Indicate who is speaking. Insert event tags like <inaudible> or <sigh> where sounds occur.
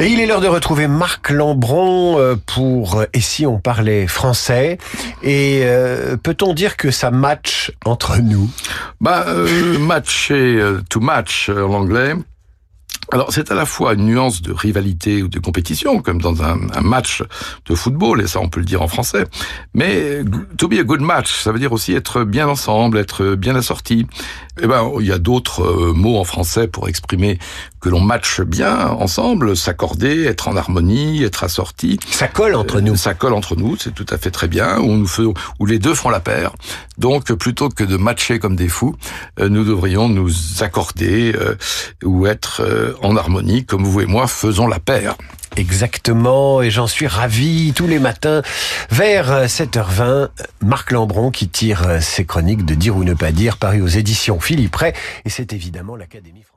Speaker 1: Et il est l'heure de retrouver Marc Lambron euh, pour euh, Et si on parlait français Et euh, peut-on dire que ça match entre nous?
Speaker 2: Bah, euh, <laughs> matcher, euh, to match en anglais. Alors c'est à la fois une nuance de rivalité ou de compétition, comme dans un, un, match de football, et ça on peut le dire en français. Mais to be a good match, ça veut dire aussi être bien ensemble, être bien assorti. Eh ben il y a d'autres euh, mots en français pour exprimer que l'on matche bien ensemble, s'accorder, être en harmonie, être assorti.
Speaker 1: Ça colle entre nous.
Speaker 2: Euh, ça colle entre nous, c'est tout à fait très bien. Où nous faisons, où les deux font la paire. Donc plutôt que de matcher comme des fous, euh, nous devrions nous accorder euh, ou être euh, en harmonie, comme vous et moi faisons la paire.
Speaker 1: Exactement, et j'en suis ravi tous les matins vers 7h20. Marc Lambron qui tire ses chroniques de Dire ou ne pas dire, paru aux éditions Philippe Ray, et c'est évidemment l'Académie française.